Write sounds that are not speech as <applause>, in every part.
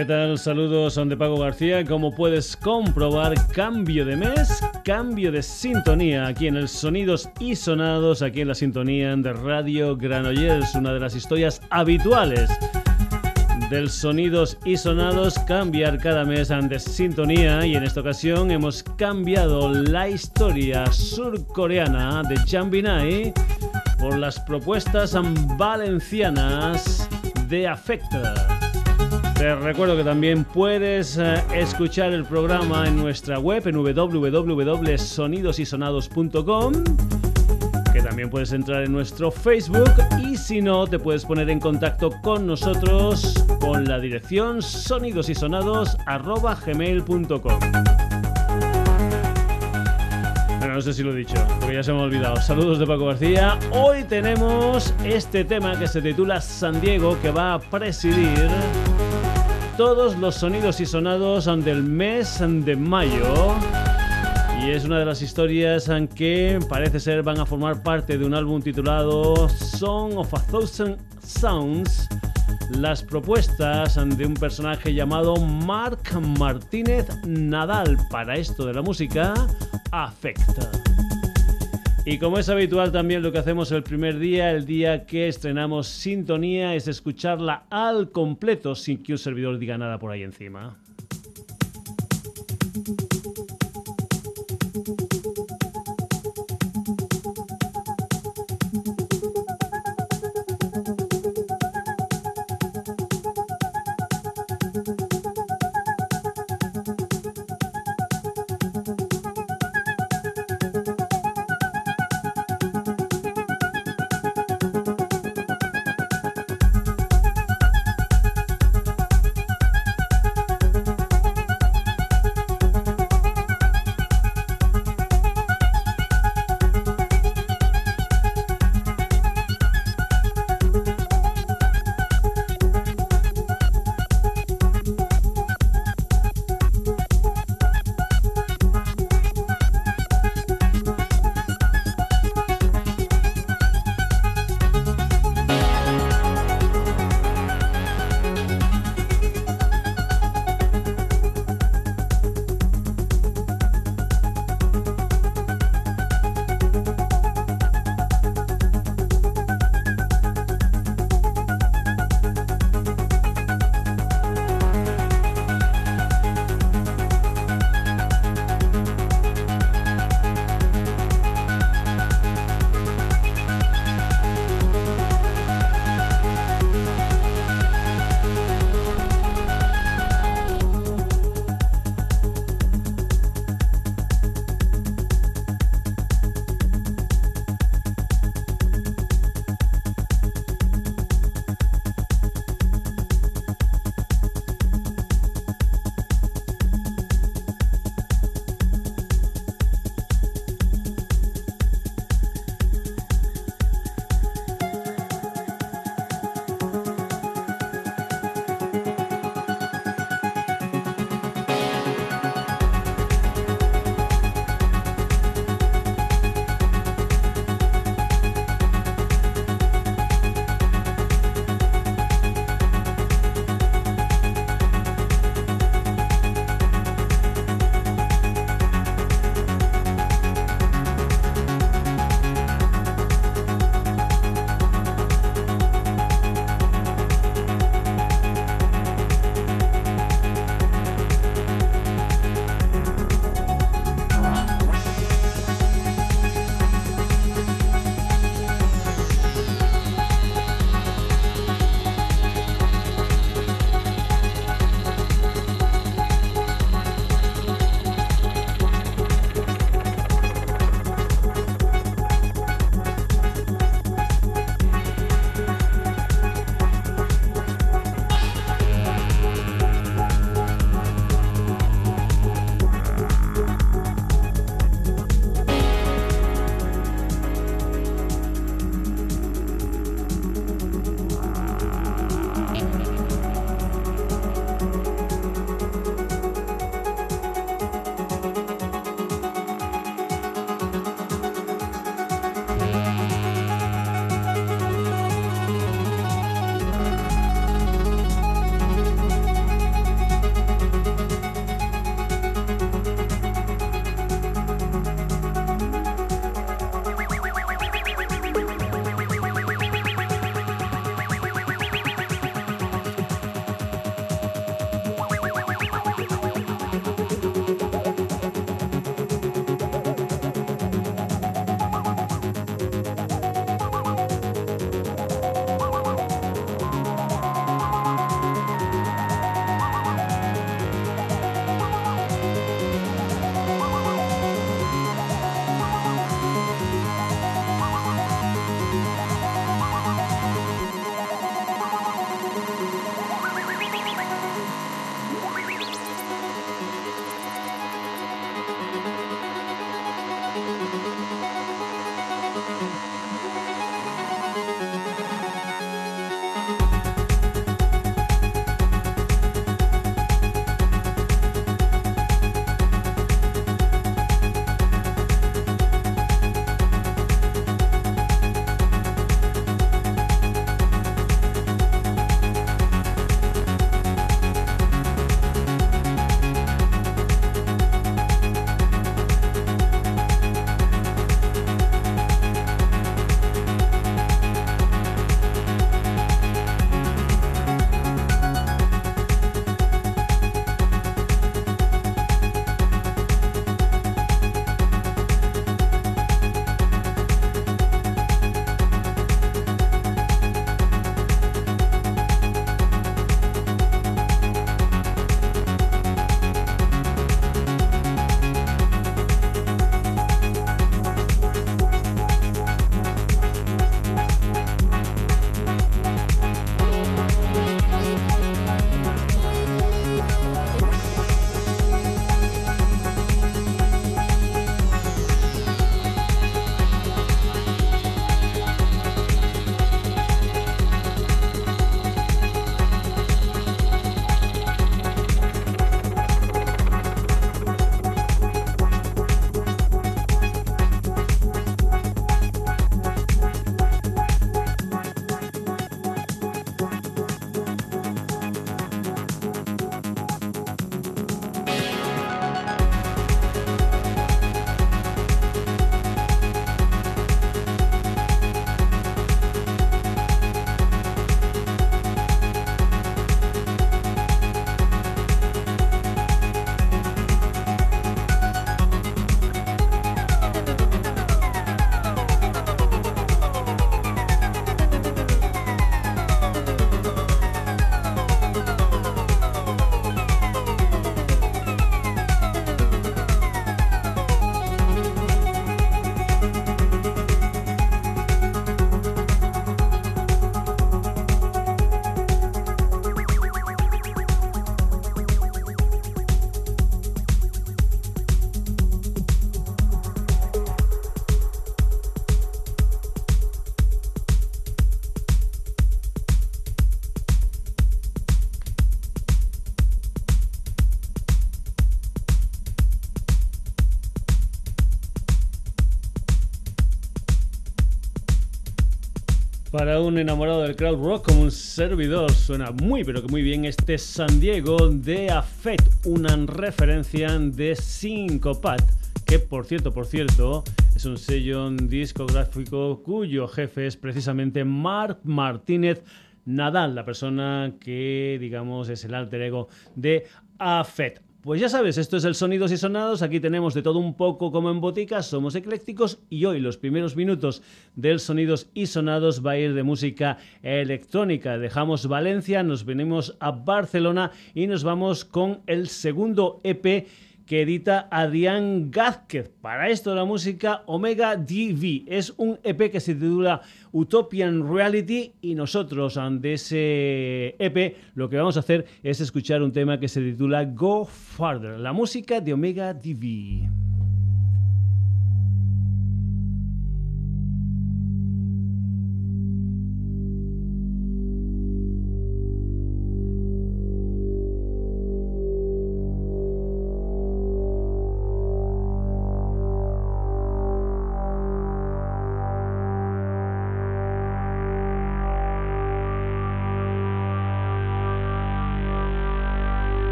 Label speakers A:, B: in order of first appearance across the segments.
A: ¿Qué tal? Saludos, son de Paco García. Como puedes comprobar, cambio de mes, cambio de sintonía aquí en el Sonidos y Sonados, aquí en la sintonía de Radio Granollers, una de las historias habituales del Sonidos y Sonados, cambiar cada mes de sintonía y en esta ocasión hemos cambiado la historia surcoreana de Chambinai por las propuestas valencianas de Afecta. Te recuerdo que también puedes eh, escuchar el programa en nuestra web en www.sonidosysonados.com que también puedes entrar en nuestro Facebook y si no te puedes poner en contacto con nosotros con la dirección sonidosysonados@gmail.com. Bueno, no sé si lo he dicho, porque ya se me ha olvidado. Saludos de Paco García. Hoy tenemos este tema que se titula San Diego que va a presidir todos los sonidos y sonados del mes de mayo. Y es una de las historias que parece ser van a formar parte de un álbum titulado Song of a Thousand Sounds. Las propuestas de un personaje llamado Mark Martínez Nadal para esto de la música afecta. Y como es habitual también lo que hacemos el primer día, el día que estrenamos Sintonía, es escucharla al completo sin que un servidor diga nada por ahí encima. Un enamorado del crowd rock como un servidor suena muy pero que muy bien este San Diego de Afet, una referencia de Syncopat, que por cierto, por cierto, es un sello discográfico cuyo jefe es precisamente Mark Martínez Nadal, la persona que digamos es el alter ego de Afet. Pues ya sabes, esto es el Sonidos y Sonados, aquí tenemos de todo un poco como en botica, somos eclécticos y hoy los primeros minutos del Sonidos y Sonados va a ir de música electrónica. Dejamos Valencia, nos venimos a Barcelona y nos vamos con el segundo EP que edita Adrián Gázquez. Para esto la música Omega DV. Es un EP que se titula Utopian Reality y nosotros ante ese EP lo que vamos a hacer es escuchar un tema que se titula Go Farther, la música de Omega DV.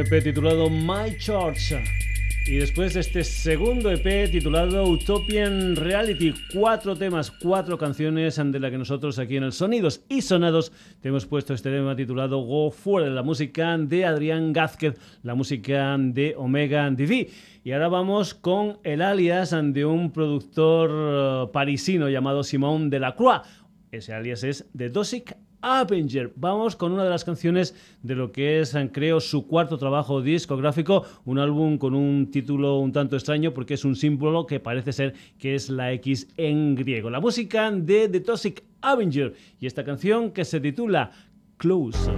A: EP titulado My Church. Y después de este segundo EP titulado Utopian Reality, cuatro temas, cuatro canciones de la que nosotros aquí en el Sonidos y Sonados te hemos puesto este tema titulado Go Fuera, la música de Adrián Gázquez, la música de Omega TV. Y ahora vamos con el alias de un productor eh, parisino llamado Simón Delacroix. Ese alias es The Dosic Avenger. Vamos con una de las canciones de lo que es, creo, su cuarto trabajo discográfico, un álbum con un título un tanto extraño porque es un símbolo que parece ser que es la X en griego. La música de The Toxic Avenger y esta canción que se titula Close.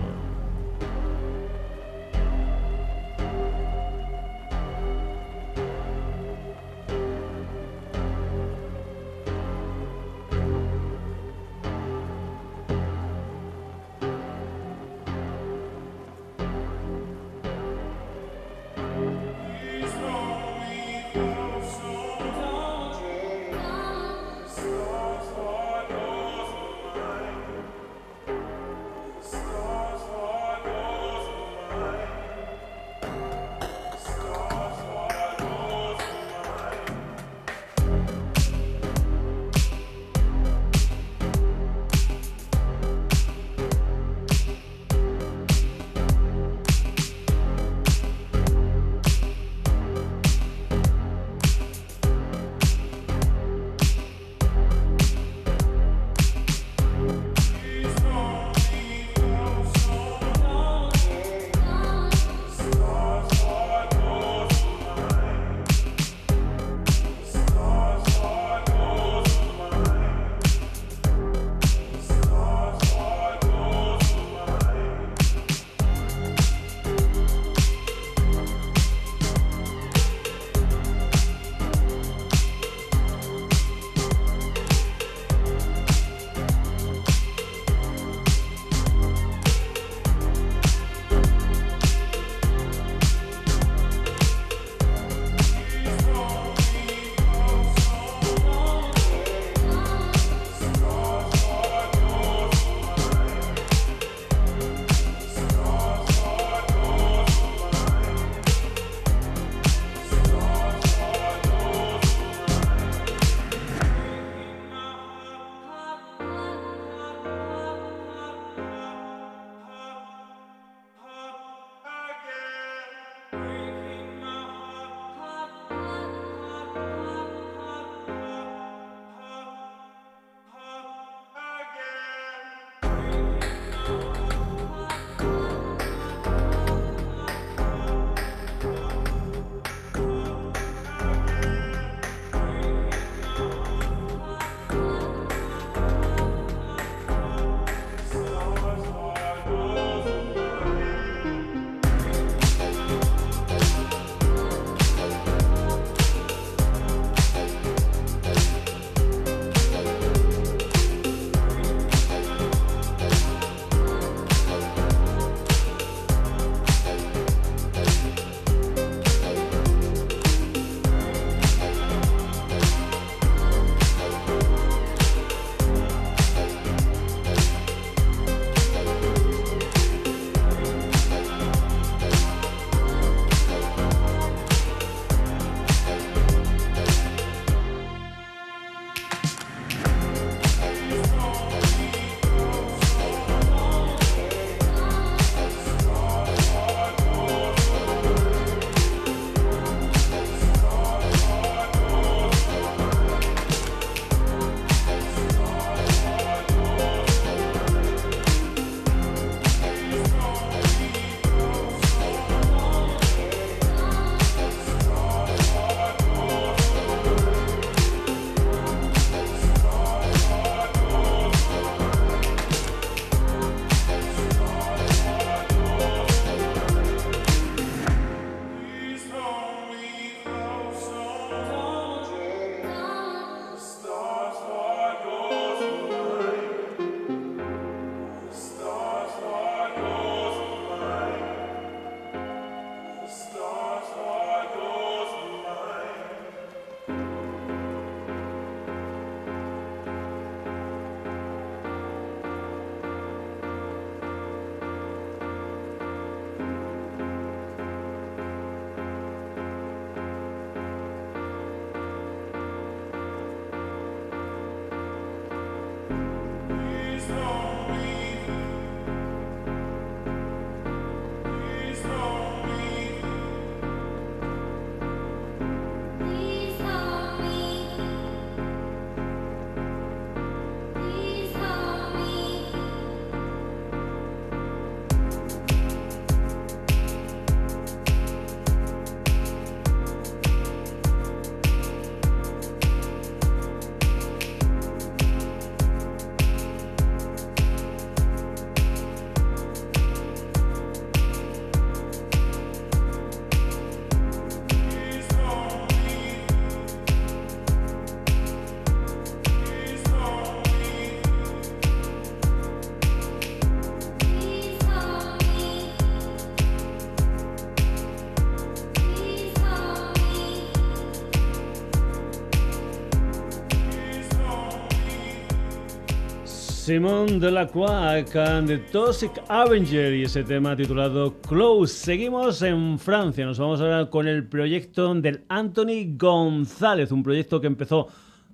A: Simón Delacroix con The Toxic Avenger y ese tema titulado Close. Seguimos en Francia, nos vamos ahora con el proyecto del Anthony González, un proyecto que empezó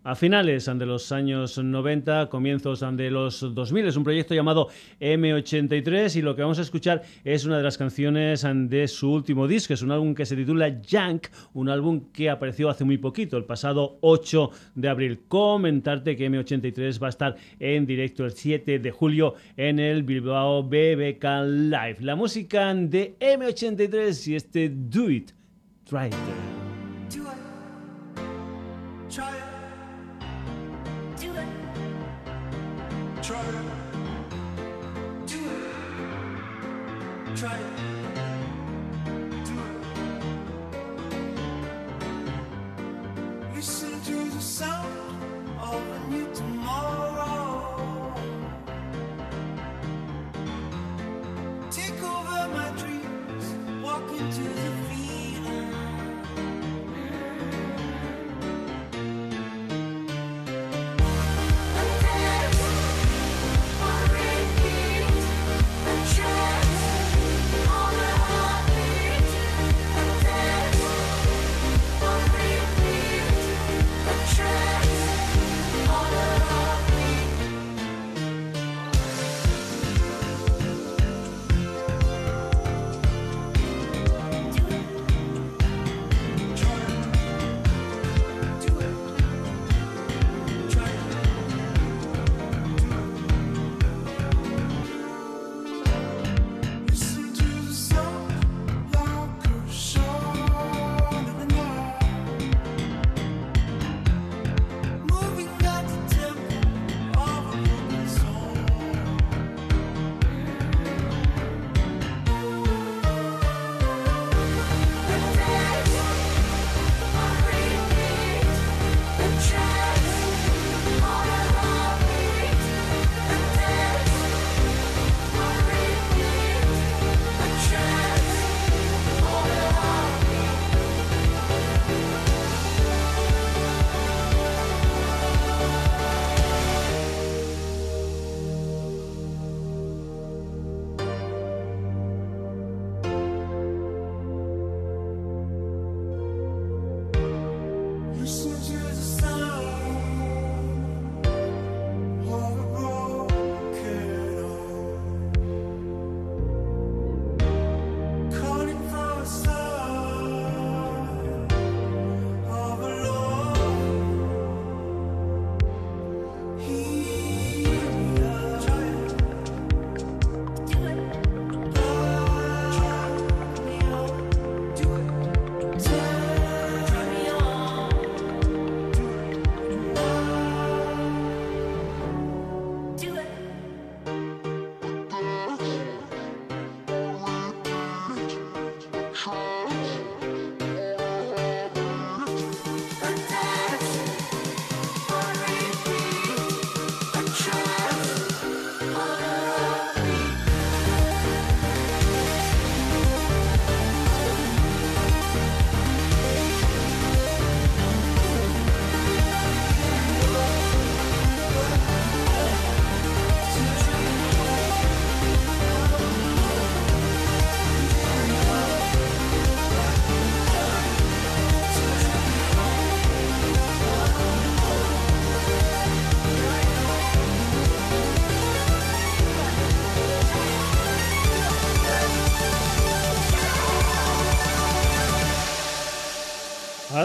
A: a finales de los años 90, comienzos de los 2000. Es un proyecto llamado M83 y lo que vamos a escuchar es una de las canciones de su último disco. Es un álbum que se titula Junk, un álbum que apareció hace muy poquito, el pasado 8 de abril. Comentarte que M83 va a estar en directo el 7 de julio en el Bilbao BBK Live. La música de M83 y este Do It, Try It. Try it. Try it. Do it. Try it. Do it. Listen to the sound.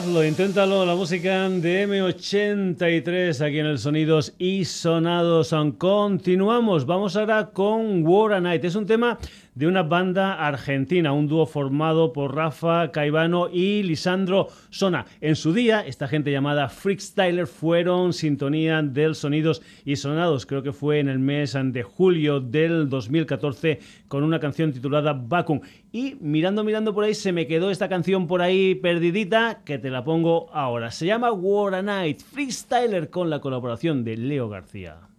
A: Inténtalo, la música de M83 aquí en el Sonidos y Sonados. Continuamos, vamos ahora con War a Night. Es un tema de una banda argentina, un dúo formado por Rafa Caivano y Lisandro Sona. En su día, esta gente llamada Freakstyler fueron sintonía del Sonidos y Sonados, creo que fue en el mes de julio del 2014 con una canción titulada Vacuum. Y mirando, mirando por ahí, se me quedó esta canción por ahí perdidita que te la pongo ahora. Se llama War a Night, Freestyler con la colaboración de Leo García.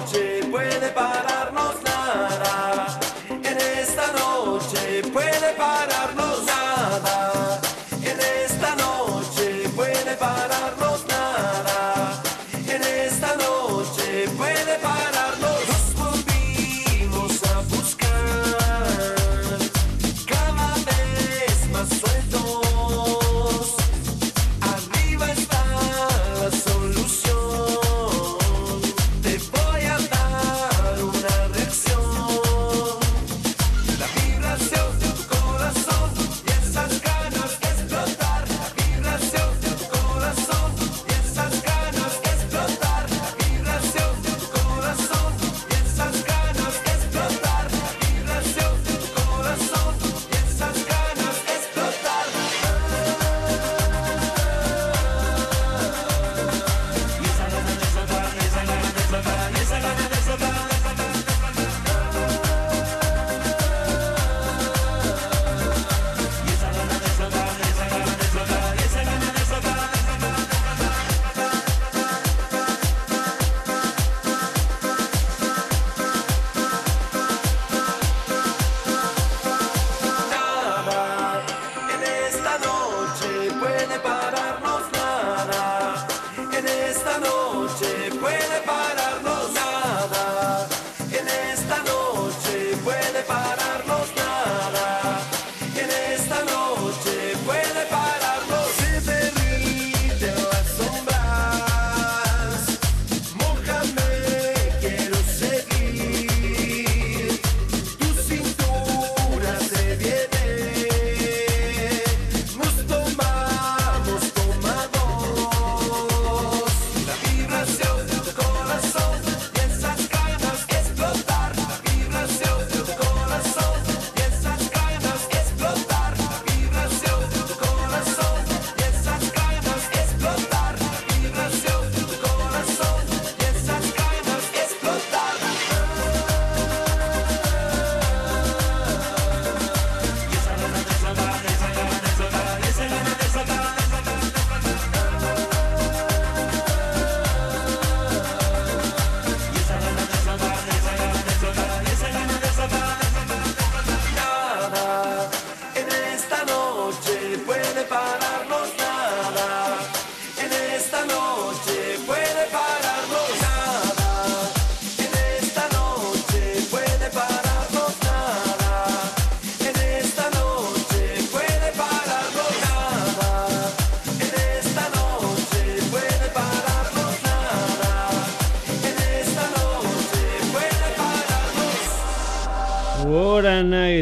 B: Noche puede pararnos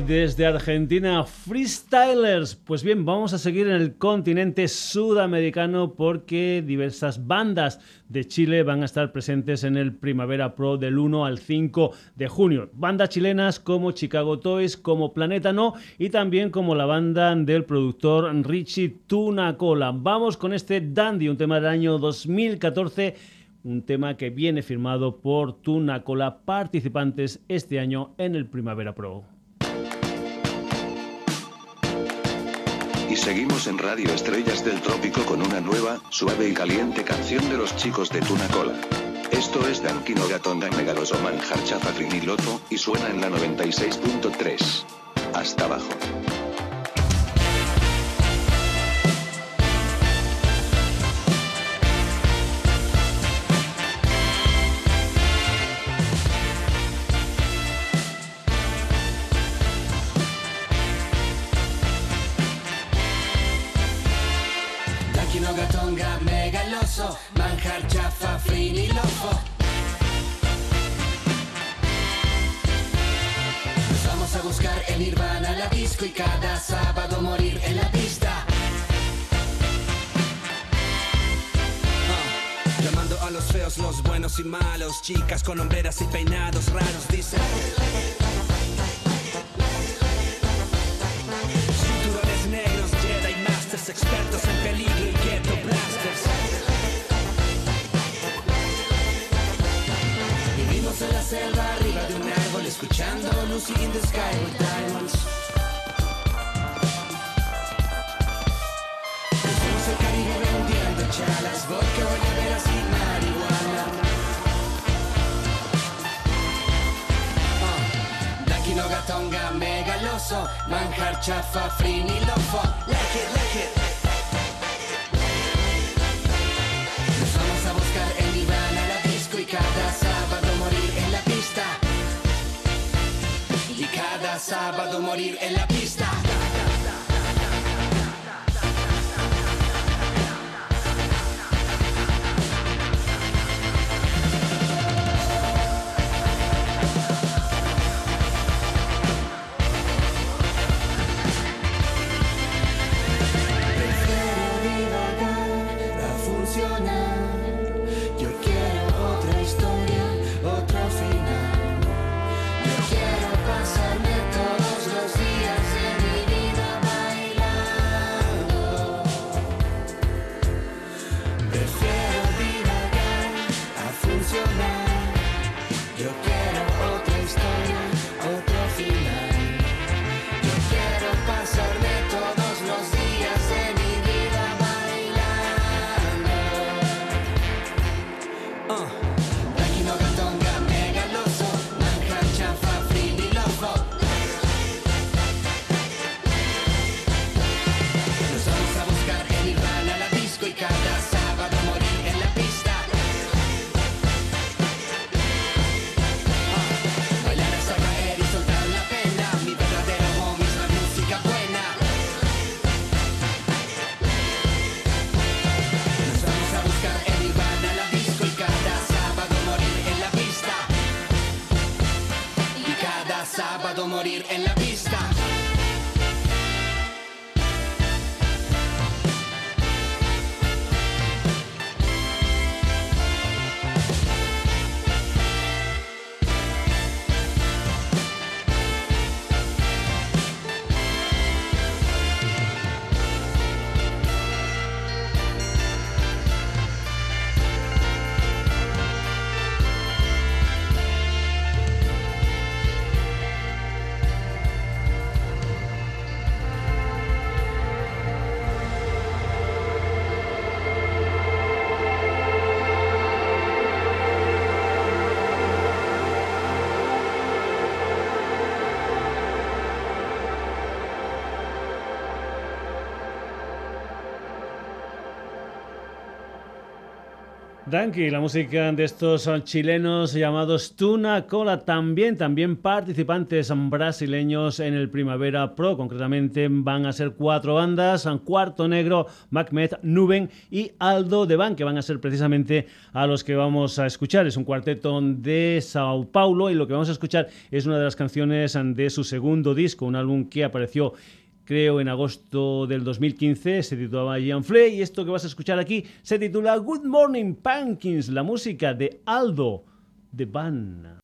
A: desde Argentina, Freestylers. Pues bien, vamos a seguir en el continente sudamericano porque diversas bandas de Chile van a estar presentes en el Primavera Pro del 1 al 5 de junio. Bandas chilenas como Chicago Toys, como Planeta No y también como la banda del productor Richie Tunacola. Vamos con este Dandy, un tema del año 2014 un tema que viene firmado por Tunacola, participantes este año en el Primavera Pro.
B: Seguimos en Radio Estrellas del Trópico con una nueva, suave y caliente canción de los chicos de Tuna Cola. Esto es Dankino Gatonga Megaloso Manjar Chafa Loto, y suena en la 96.3. Hasta abajo.
C: Manjar chafa, frini, loco. Nos vamos a buscar en Nirvana la disco y cada sábado morir en la pista. Ah, llamando a los feos, los buenos y malos, chicas con hombreras y peinados raros, dicen. Cinturones negros, Jedi Masters, expertos en peligro Lucy in the Sky with Diamonds. Cruzamos el Caribe vendiendo chalas, vodka, veras y marihuana. Uh, Daquino, gatonga, megaloso, manjar, chafa, frini, lofo. Like it, like it. Sábado morir en la pista.
D: Danky, la música de estos chilenos llamados Tuna Cola, también, también participantes brasileños en el Primavera Pro, concretamente van a ser cuatro bandas, Cuarto Negro, Macmet, Nuben y Aldo de Ban, que van a ser precisamente a los que vamos a escuchar. Es un cuarteto de Sao Paulo y lo que vamos a escuchar es una de las canciones de su segundo disco, un álbum que apareció creo en agosto del 2015, se titulaba Ian Flay y esto que vas a escuchar aquí se titula Good Morning Pumpkins, la música de Aldo de Van.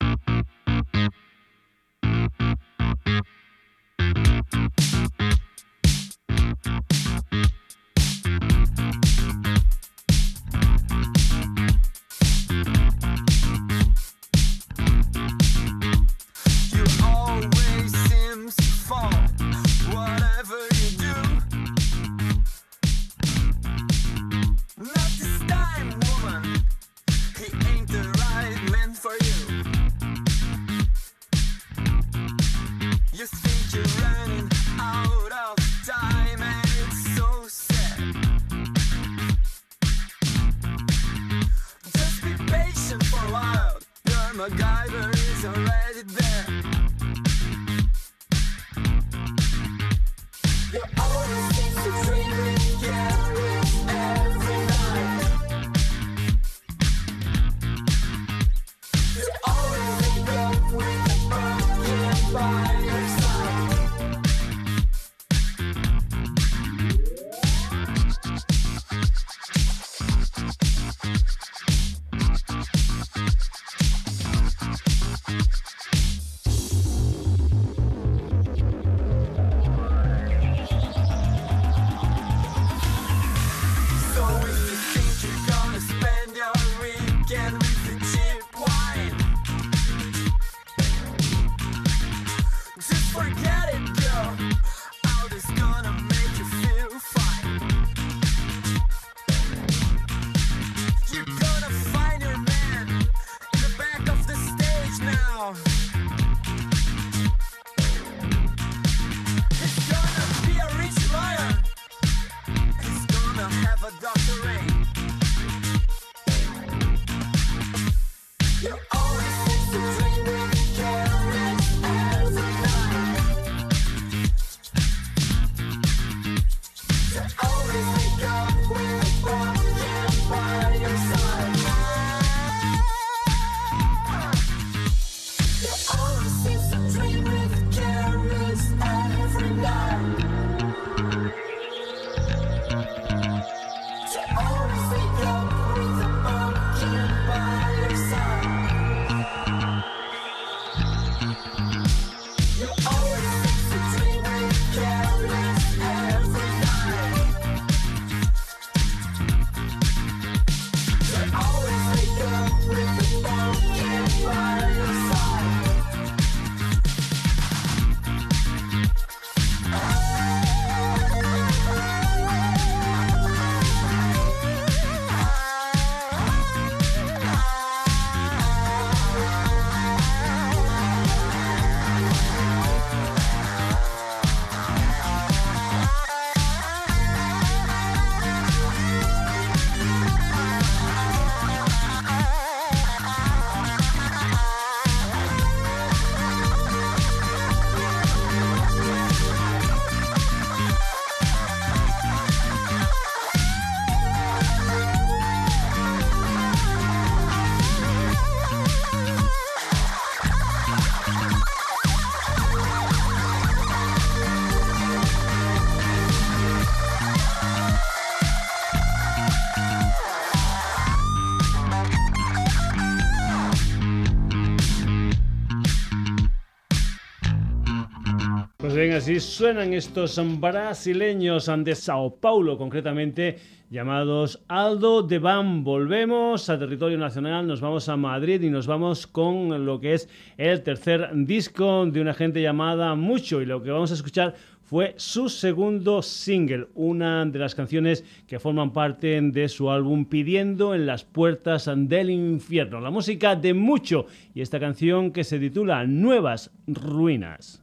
A: Suenan estos brasileños de Sao Paulo, concretamente llamados Aldo de Van. Volvemos a territorio nacional, nos vamos a Madrid y nos vamos con lo que es el tercer disco de una gente llamada Mucho. Y lo que vamos a escuchar fue su segundo single, una de las canciones que forman parte de su álbum Pidiendo en las puertas del infierno. La música de Mucho y esta canción que se titula Nuevas Ruinas.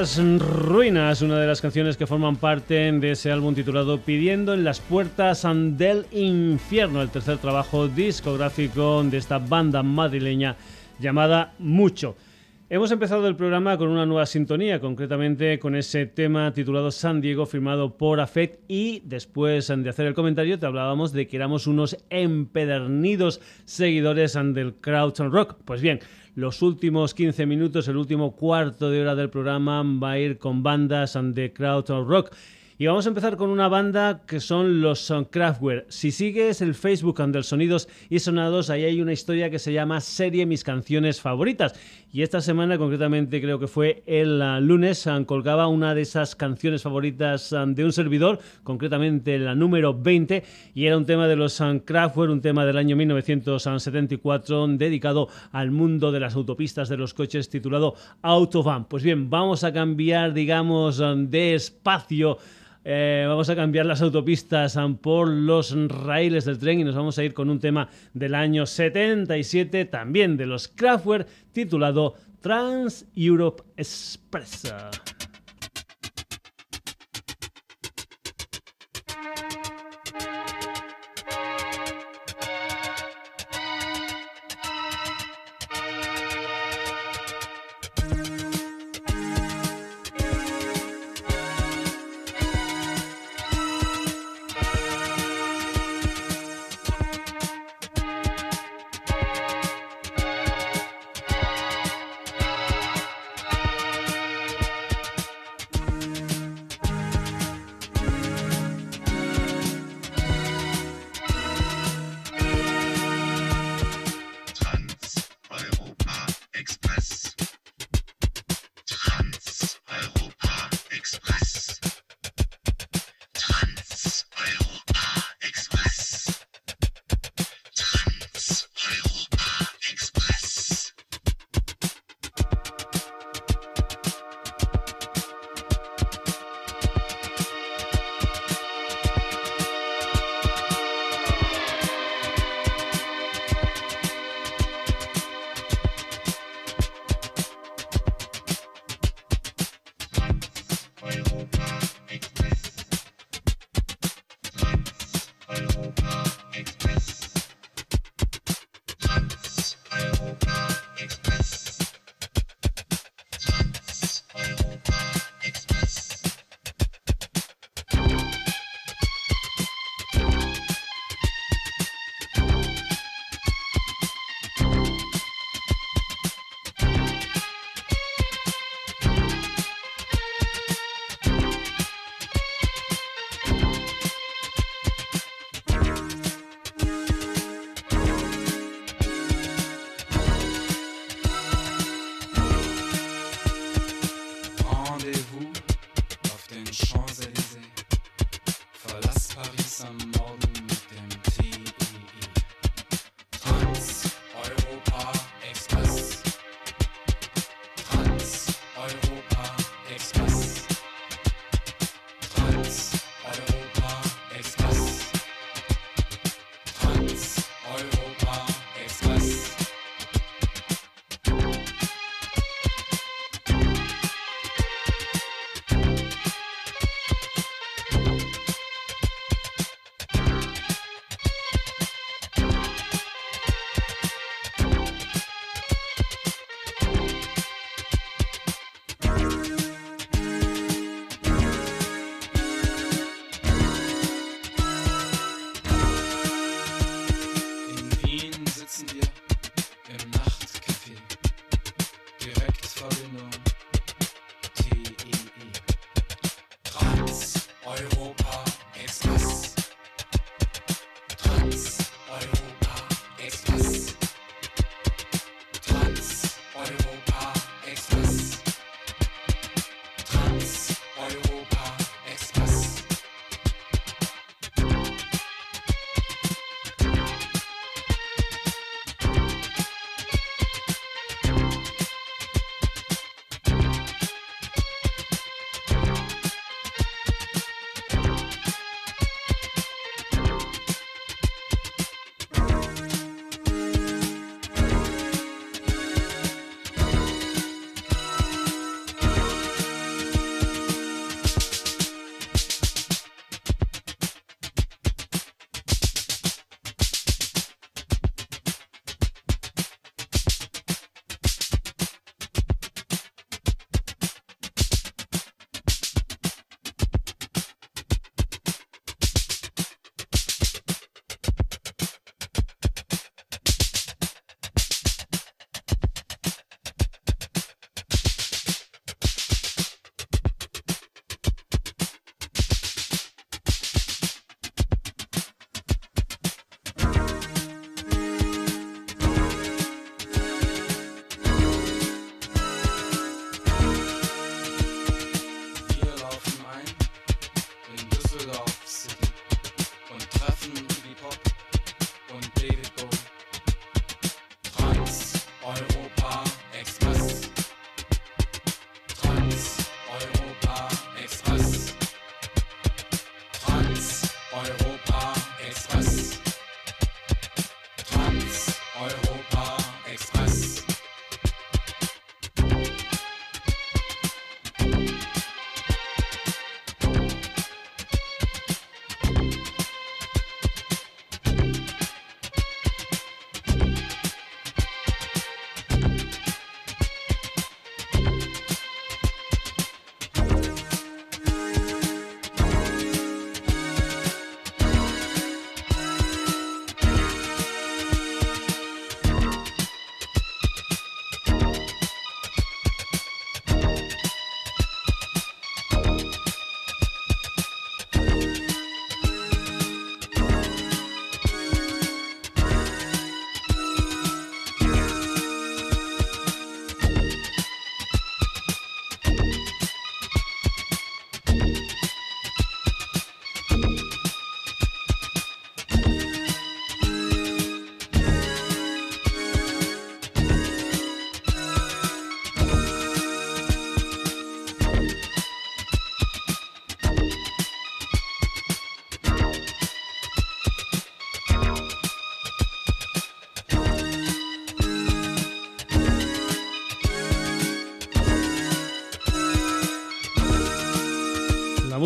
A: Ruinas, una de las canciones que forman parte de ese álbum titulado Pidiendo en las puertas del infierno, el tercer trabajo discográfico de esta banda madrileña llamada Mucho. Hemos empezado el programa con una nueva sintonía, concretamente con ese tema titulado San Diego, firmado por Afect, y después de hacer el comentario te hablábamos de que éramos unos empedernidos seguidores del crowd rock. Pues bien, los últimos 15 minutos, el último cuarto de hora del programa va a ir con bandas de crowd rock. Y vamos a empezar con una banda que son los Kraftwerk. Si sigues el Facebook del Sonidos y Sonados, ahí hay una historia que se llama Serie Mis Canciones Favoritas. Y esta semana, concretamente creo que fue el uh, lunes, colgaba una de esas canciones favoritas uh, de un servidor, concretamente la número 20, y era un tema de los Kraftwerk, un tema del año 1974 dedicado al mundo de las autopistas de los coches titulado Autobahn. Pues bien, vamos a cambiar, digamos, de espacio eh, vamos a cambiar las autopistas por los raíles del tren y nos vamos a ir con un tema del año 77, también de los Kraftwerk, titulado Trans Europe Express.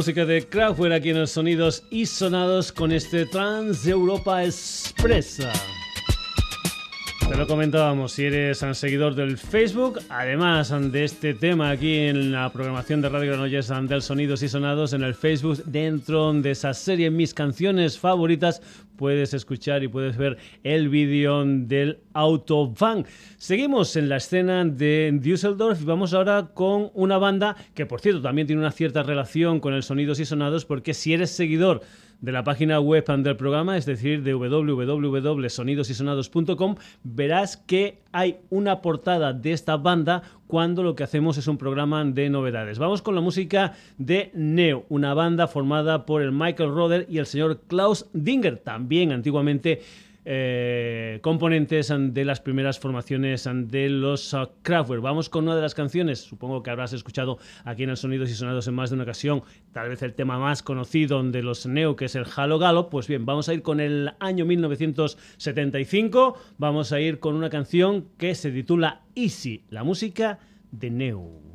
A: Música de Kraftwerk aquí en los sonidos y sonados con este Trans Europa Expressa. Te lo comentábamos, si eres un seguidor del Facebook, además de este tema aquí en la programación de Radio Granollers del Sonidos y Sonados en el Facebook, dentro de esa serie Mis canciones favoritas, puedes escuchar y puedes ver el vídeo del Autobahn. Seguimos en la escena de Düsseldorf y vamos ahora con una banda que, por cierto, también tiene una cierta relación con el Sonidos y Sonados, porque si eres seguidor de la página web del programa, es decir, de www.sonidosysonados.com, verás que hay una portada de esta banda cuando lo que hacemos es un programa de novedades. Vamos con la música de Neo, una banda formada por el Michael Roder y el señor Klaus Dinger, también antiguamente eh, componentes de las primeras formaciones de los uh, Kraftwerk. Vamos con una de las canciones, supongo que habrás escuchado aquí en el Sonidos y Sonados en más de una ocasión, tal vez el tema más conocido de los Neo, que es el Halo Galo. Pues bien, vamos a ir con el año 1975, vamos a ir con una canción que se titula Easy, la música de Neo.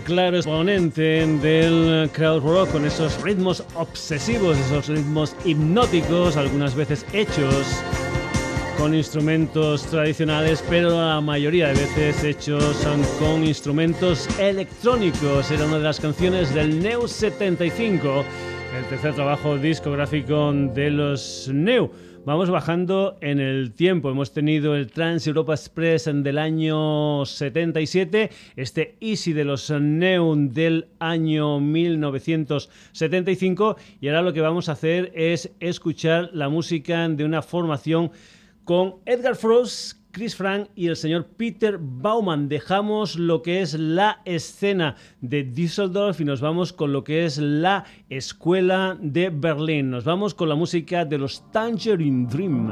A: Claro exponente del crowd rock con esos ritmos obsesivos, esos ritmos hipnóticos, algunas veces hechos con instrumentos tradicionales, pero la mayoría de veces hechos con instrumentos electrónicos. Era una de las canciones del Neu 75, el tercer trabajo discográfico de los Neu. Vamos bajando en el tiempo. Hemos tenido el Trans Europa Express del año 77, este Easy de los Neon del año 1975 y ahora lo que vamos a hacer es escuchar la música de una formación con Edgar Frost Chris Frank y el señor Peter Baumann. Dejamos lo que es la escena de Düsseldorf y nos vamos con lo que es la escuela de Berlín. Nos vamos con la música de los Tangerine Dream.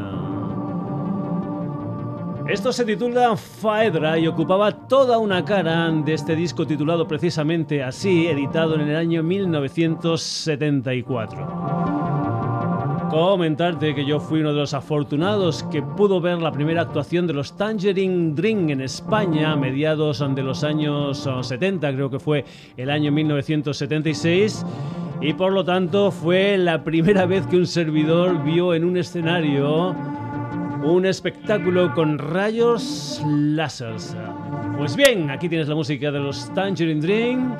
A: Esto se titula Faedra y ocupaba toda una cara de este disco titulado precisamente así, editado en el año 1974 comentarte que yo fui uno de los afortunados que pudo ver la primera actuación de los Tangerine Dream en España a mediados de los años 70, creo que fue el año 1976. Y por lo tanto fue la primera <laughs> vez que un servidor vio en un escenario un espectáculo con rayos láseres. Pues bien, aquí tienes la música de los Tangerine Dream.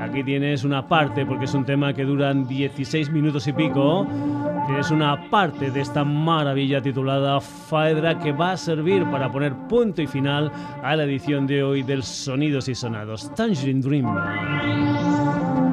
A: Aquí tienes una parte, porque es un tema que dura 16 minutos y pico es una parte de esta maravilla titulada Faedra que va a servir para poner punto y final a la edición de hoy del Sonidos y Sonados Tangerine Dream.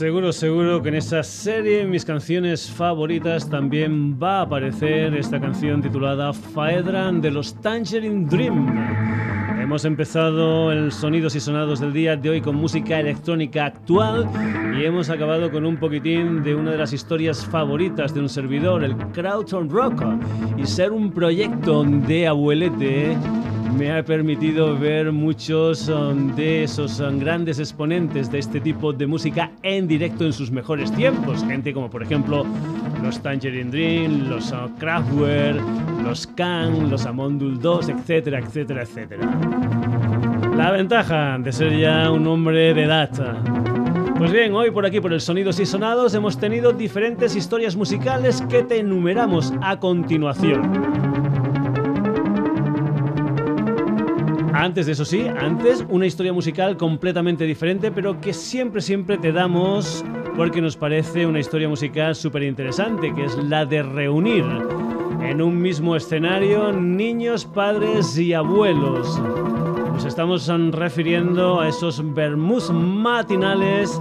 A: Seguro, seguro que en esa serie, mis canciones favoritas, también va a aparecer esta canción titulada Faedran de los Tangerine Dream. Hemos empezado el Sonidos y Sonados del día de hoy con música electrónica actual y hemos acabado con un poquitín de una de las historias favoritas de un servidor, el Crowdson Rock, y ser un proyecto de abuelete me ha permitido ver muchos um, de esos um, grandes exponentes de este tipo de música en directo en sus mejores tiempos. Gente como por ejemplo los Tangerine Dream, los uh, Kraftwerk, los Kang, los Amondul 2, etcétera, etcétera, etcétera. La ventaja de ser ya un hombre de edad. Pues bien, hoy por aquí, por el Sonidos y Sonados, hemos tenido diferentes historias musicales que te enumeramos a continuación. Antes de eso sí, antes una historia musical completamente diferente, pero que siempre, siempre te damos porque nos parece una historia musical súper interesante, que es la de reunir en un mismo escenario niños, padres y abuelos. Nos estamos refiriendo a esos vermouths matinales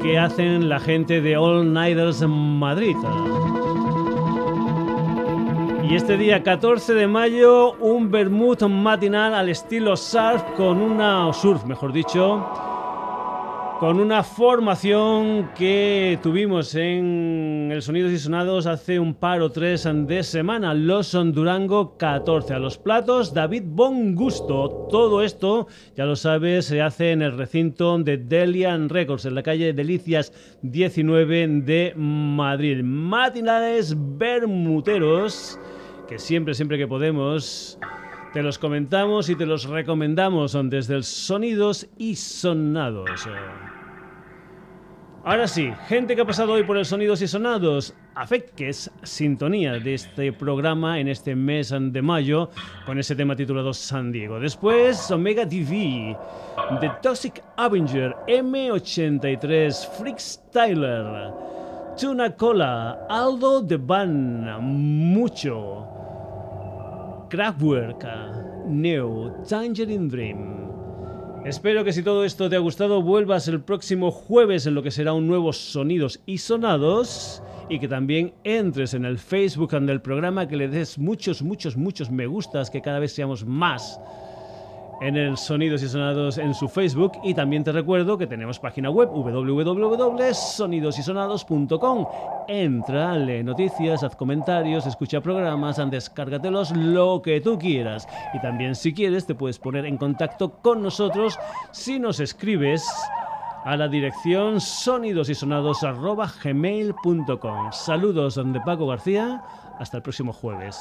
A: que hacen la gente de All Nighters Madrid. Y este día 14 de mayo, un vermouth matinal al estilo surf con una surf, mejor dicho, con una formación que tuvimos en el Sonidos y Sonados hace un par o tres de semana. Los Durango 14. A los platos, David Bon Gusto. Todo esto, ya lo sabes, se hace en el recinto de Delian Records, en la calle Delicias 19 de Madrid. Matinales bermuteros que siempre, siempre que podemos, te los comentamos y te los recomendamos desde el Sonidos y Sonados. Ahora sí, gente que ha pasado hoy por el Sonidos y Sonados, es sintonía de este programa en este mes de mayo con ese tema titulado San Diego. Después, Omega TV, The Toxic Avenger, M83, Freakstyler, Tuna Cola, Aldo de Van, Mucho. Kraftwerk, Neo, Tangerine Dream. Espero que si todo esto te ha gustado vuelvas el próximo jueves en lo que será un nuevo Sonidos y Sonados y que también entres en el Facebook del programa, que le des muchos, muchos, muchos me gustas, que cada vez seamos más en el Sonidos y Sonados en su Facebook y también te recuerdo que tenemos página web www.sonidosysonados.com. Entra, lee noticias, haz comentarios, escucha programas, descárgatelos, lo que tú quieras. Y también si quieres te puedes poner en contacto con nosotros si nos escribes a la dirección sonidosysonados.gmail.com. Saludos de Paco García, hasta el próximo jueves.